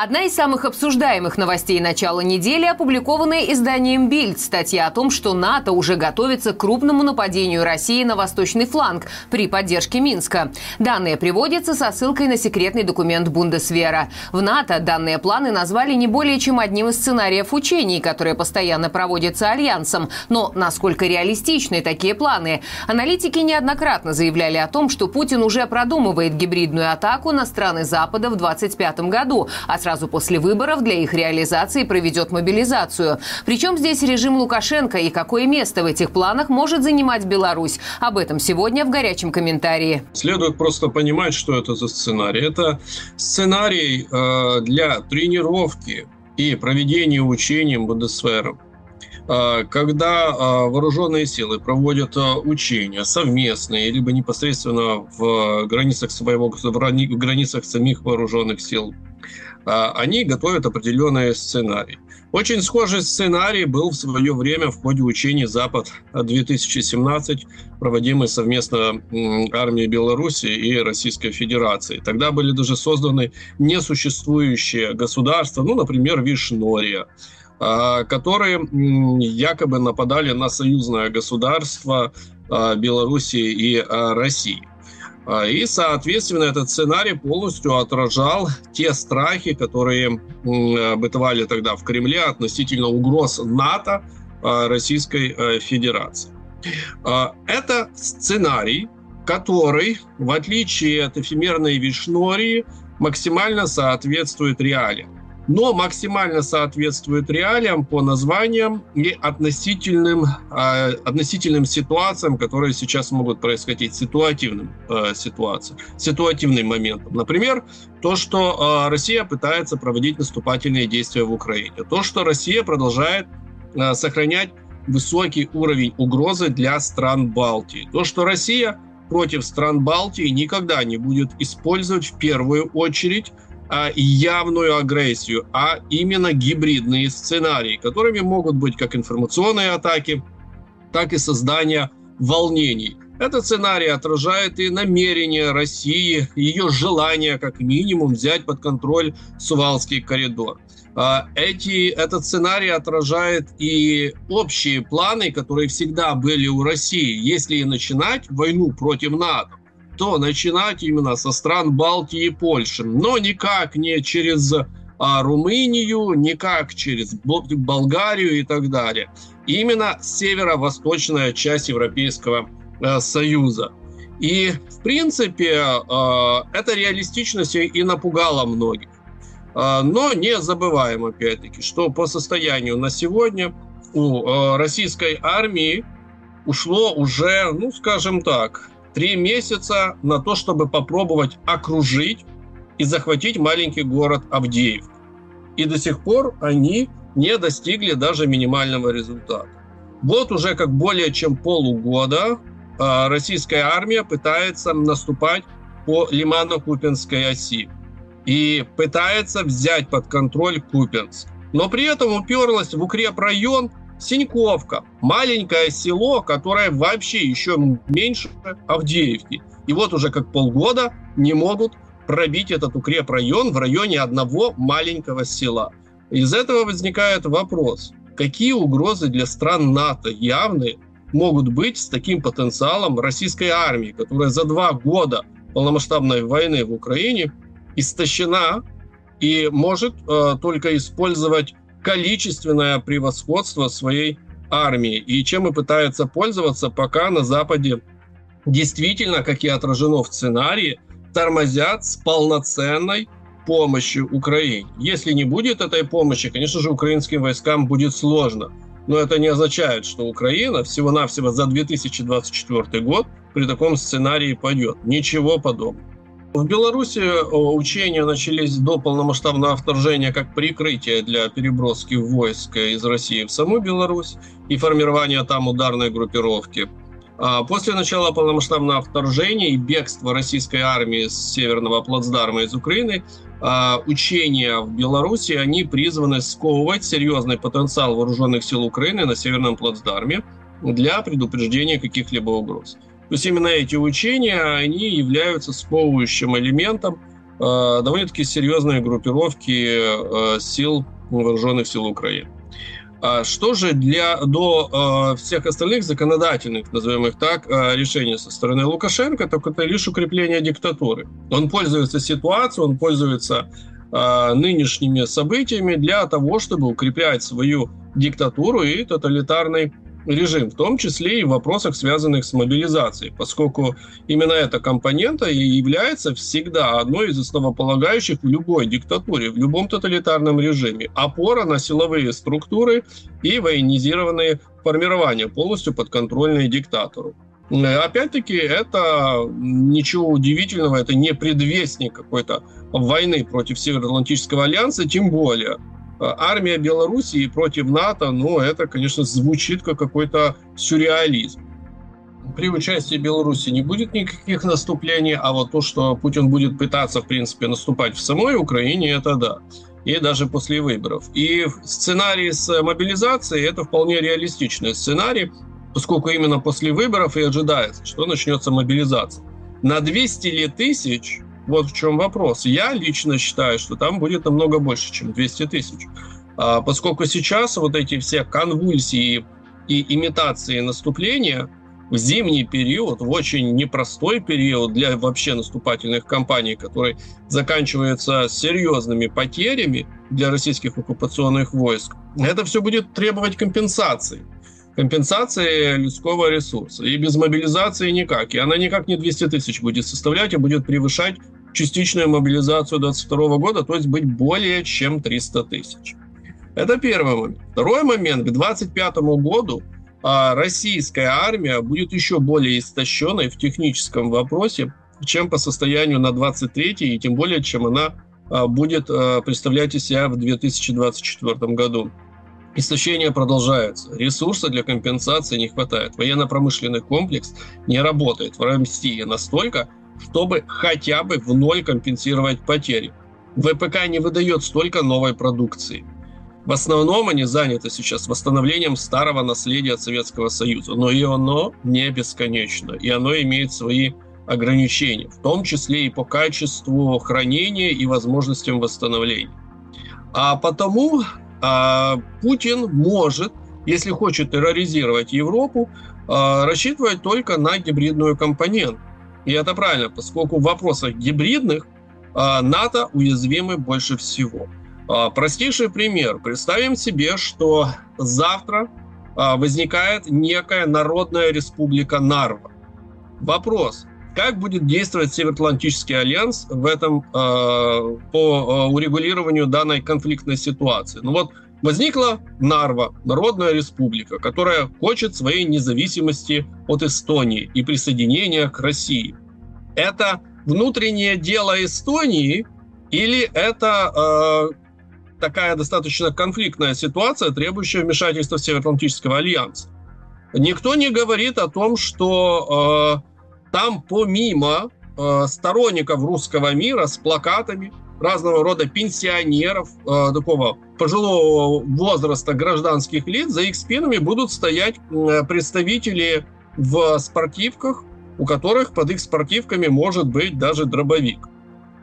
Одна из самых обсуждаемых новостей начала недели опубликованная изданием «Бильд» статья о том, что НАТО уже готовится к крупному нападению России на восточный фланг при поддержке Минска. Данные приводятся со ссылкой на секретный документ Бундесвера. В НАТО данные планы назвали не более чем одним из сценариев учений, которые постоянно проводятся Альянсом. Но насколько реалистичны такие планы? Аналитики неоднократно заявляли о том, что Путин уже продумывает гибридную атаку на страны Запада в 2025 году, а сразу после выборов для их реализации проведет мобилизацию. Причем здесь режим Лукашенко и какое место в этих планах может занимать Беларусь? Об этом сегодня в горячем комментарии. Следует просто понимать, что это за сценарий. Это сценарий э, для тренировки и проведения учений Бундесвером э, когда э, вооруженные силы проводят э, учения совместные, либо непосредственно в границах своего в границах самих вооруженных сил они готовят определенные сценарии. Очень схожий сценарий был в свое время в ходе учений «Запад-2017», проводимый совместно армией Беларуси и Российской Федерации. Тогда были даже созданы несуществующие государства, ну, например, Вишнория, а, которые якобы нападали на союзное государство а, Белоруссии и России. А, и, соответственно, этот сценарий полностью отражал те страхи, которые бытовали тогда в Кремле относительно угроз НАТО а, Российской э, Федерации. А, это сценарий, который, в отличие от эфемерной Вишнории, максимально соответствует реалиям но максимально соответствует реалиям по названиям и относительным, э, относительным ситуациям, которые сейчас могут происходить, ситуативным э, ситуациям, ситуативным моментом. Например, то, что э, Россия пытается проводить наступательные действия в Украине, то, что Россия продолжает э, сохранять высокий уровень угрозы для стран Балтии, то, что Россия против стран Балтии никогда не будет использовать в первую очередь а, явную агрессию, а именно гибридные сценарии, которыми могут быть как информационные атаки, так и создание волнений. Этот сценарий отражает и намерение России, ее желание как минимум взять под контроль Сувалский коридор. А, эти, этот сценарий отражает и общие планы, которые всегда были у России, если начинать войну против НАТО то начинать именно со стран Балтии и Польши, но никак не через а, Румынию, никак через Болгарию и так далее. Именно северо-восточная часть Европейского а, Союза. И, в принципе, а, эта реалистичность и напугала многих. А, но не забываем, опять-таки, что по состоянию на сегодня у а, российской армии ушло уже, ну, скажем так, три месяца на то, чтобы попробовать окружить и захватить маленький город Авдеевку. И до сих пор они не достигли даже минимального результата. Вот уже как более чем полугода а, российская армия пытается наступать по Лимано-Купинской оси и пытается взять под контроль Купинск. Но при этом уперлась в укрепрайон Синьковка, маленькое село, которое вообще еще меньше Авдеевки. И вот уже как полгода не могут пробить этот укрепрайон в районе одного маленького села. Из этого возникает вопрос, какие угрозы для стран НАТО явные могут быть с таким потенциалом российской армии, которая за два года полномасштабной войны в Украине истощена и может э, только использовать количественное превосходство своей армии. И чем и пытаются пользоваться, пока на Западе действительно, как и отражено в сценарии, тормозят с полноценной помощью Украине. Если не будет этой помощи, конечно же, украинским войскам будет сложно. Но это не означает, что Украина всего-навсего за 2024 год при таком сценарии пойдет. Ничего подобного. В Беларуси учения начались до полномасштабного вторжения как прикрытие для переброски войск из России в саму Беларусь и формирования там ударной группировки. А после начала полномасштабного вторжения и бегства российской армии с северного плацдарма из Украины, а, учения в Беларуси, они призваны сковывать серьезный потенциал вооруженных сил Украины на северном плацдарме для предупреждения каких-либо угроз. То есть именно эти учения, они являются сковывающим элементом довольно-таки серьезные группировки сил вооруженных сил Украины. А что же для, до э, всех остальных законодательных, назовем их так, э, решений со стороны Лукашенко, так это лишь укрепление диктатуры. Он пользуется ситуацией, он пользуется э, нынешними событиями для того, чтобы укреплять свою диктатуру и тоталитарный режим, в том числе и в вопросах, связанных с мобилизацией, поскольку именно эта компонента и является всегда одной из основополагающих в любой диктатуре, в любом тоталитарном режиме. Опора на силовые структуры и военизированные формирования, полностью подконтрольные диктатору. Опять-таки, это ничего удивительного, это не предвестник какой-то войны против Североатлантического альянса, тем более Э, армия Белоруссии против НАТО, ну, это, конечно, звучит как какой-то сюрреализм. При участии Беларуси не будет никаких наступлений, а вот то, что Путин будет пытаться, в принципе, наступать в самой Украине, это да. И даже после выборов. И сценарий с мобилизацией – это вполне реалистичный сценарий, поскольку именно после выборов и ожидается, что начнется мобилизация. На 200 ли тысяч вот в чем вопрос. Я лично считаю, что там будет намного больше, чем 200 тысяч. А, поскольку сейчас вот эти все конвульсии и имитации наступления в зимний период, в очень непростой период для вообще наступательных кампаний, который заканчивается серьезными потерями для российских оккупационных войск, это все будет требовать компенсации компенсации людского ресурса. И без мобилизации никак. И она никак не 200 тысяч будет составлять, а будет превышать частичную мобилизацию 2022 года, то есть быть более чем 300 тысяч. Это первый момент. Второй момент. К 2025 году а, российская армия будет еще более истощенной в техническом вопросе, чем по состоянию на 23 и тем более, чем она а, будет а, представлять из себя в 2024 году. Истощение продолжается. Ресурса для компенсации не хватает. Военно-промышленный комплекс не работает в России настолько, чтобы хотя бы в ноль компенсировать потери. ВПК не выдает столько новой продукции. В основном они заняты сейчас восстановлением старого наследия Советского Союза, но и оно не бесконечно, и оно имеет свои ограничения, в том числе и по качеству хранения и возможностям восстановления. А потому а, Путин может, если хочет терроризировать Европу, а, рассчитывать только на гибридную компоненту. И это правильно, поскольку в вопросах гибридных а, НАТО уязвимы больше всего. А, простейший пример. Представим себе, что завтра а, возникает некая народная республика Нарва. Вопрос, как будет действовать Североатлантический альянс в этом по урегулированию данной конфликтной ситуации? Ну вот возникла Нарва, Народная Республика, которая хочет своей независимости от Эстонии и присоединения к России. Это внутреннее дело Эстонии или это э, такая достаточно конфликтная ситуация, требующая вмешательства Североатлантического альянса? Никто не говорит о том, что э, там помимо э, сторонников русского мира с плакатами, разного рода пенсионеров, э, такого пожилого возраста гражданских лиц, за их спинами будут стоять э, представители в спортивках, у которых под их спортивками может быть даже дробовик.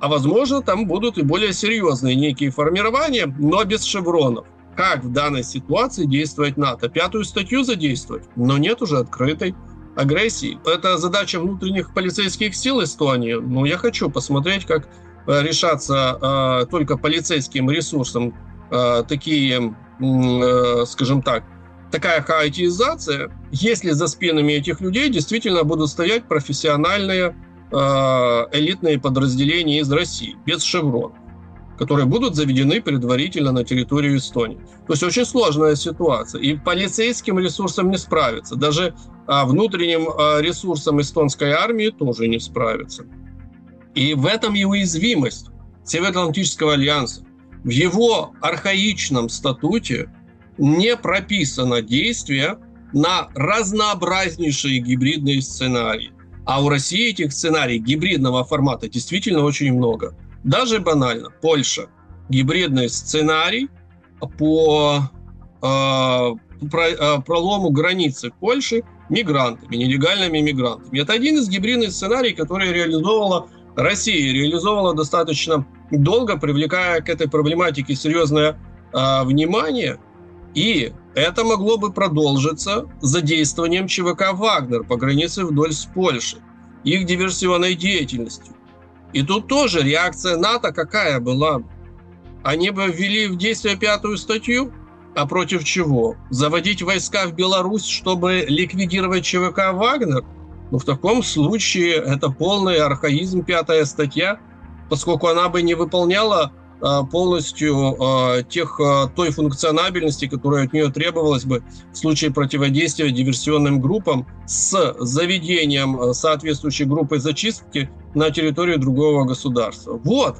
А возможно, там будут и более серьезные некие формирования, но без шевронов. Как в данной ситуации действовать НАТО? Пятую статью задействовать? Но нет уже открытой агрессии. Это задача внутренних полицейских сил Эстонии. Но я хочу посмотреть, как решаться э, только полицейским ресурсом э, такие, скажем так, такая хаотизация, если за спинами этих людей действительно будут стоять профессиональные элитные подразделения из России, без шеврона, которые будут заведены предварительно на территорию Эстонии. То есть очень сложная ситуация. И полицейским ресурсом не справиться. Даже внутренним ресурсом эстонской армии тоже не справиться. И в этом и уязвимость Североатлантического альянса. В его архаичном статуте не прописано действие на разнообразнейшие гибридные сценарии. А у России этих сценариев гибридного формата действительно очень много. Даже банально, Польша. Гибридный сценарий по э, э, пролому границы Польши мигрантами, нелегальными мигрантами. Это один из гибридных сценариев, который реализовала Россия реализовывала достаточно долго, привлекая к этой проблематике серьезное э, внимание, и это могло бы продолжиться задействованием ЧВК «Вагнер» по границе вдоль с Польшей, их диверсионной деятельностью. И тут тоже реакция НАТО какая была? Они бы ввели в действие пятую статью, а против чего? Заводить войска в Беларусь, чтобы ликвидировать ЧВК «Вагнер»? Ну, в таком случае это полный архаизм, пятая статья, поскольку она бы не выполняла а, полностью а, тех, а, той функционабельности, которая от нее требовалась бы в случае противодействия диверсионным группам с заведением соответствующей группы зачистки на территории другого государства. Вот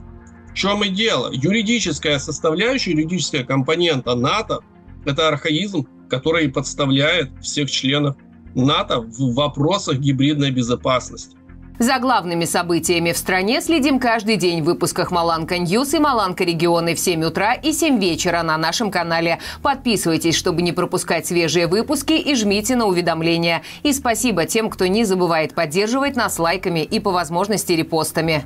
в чем и дело. Юридическая составляющая, юридическая компонента НАТО – это архаизм, который подставляет всех членов НАТО в вопросах гибридной безопасности. За главными событиями в стране следим каждый день в выпусках «Маланка News» и «Маланка Регионы» в 7 утра и 7 вечера на нашем канале. Подписывайтесь, чтобы не пропускать свежие выпуски и жмите на уведомления. И спасибо тем, кто не забывает поддерживать нас лайками и по возможности репостами.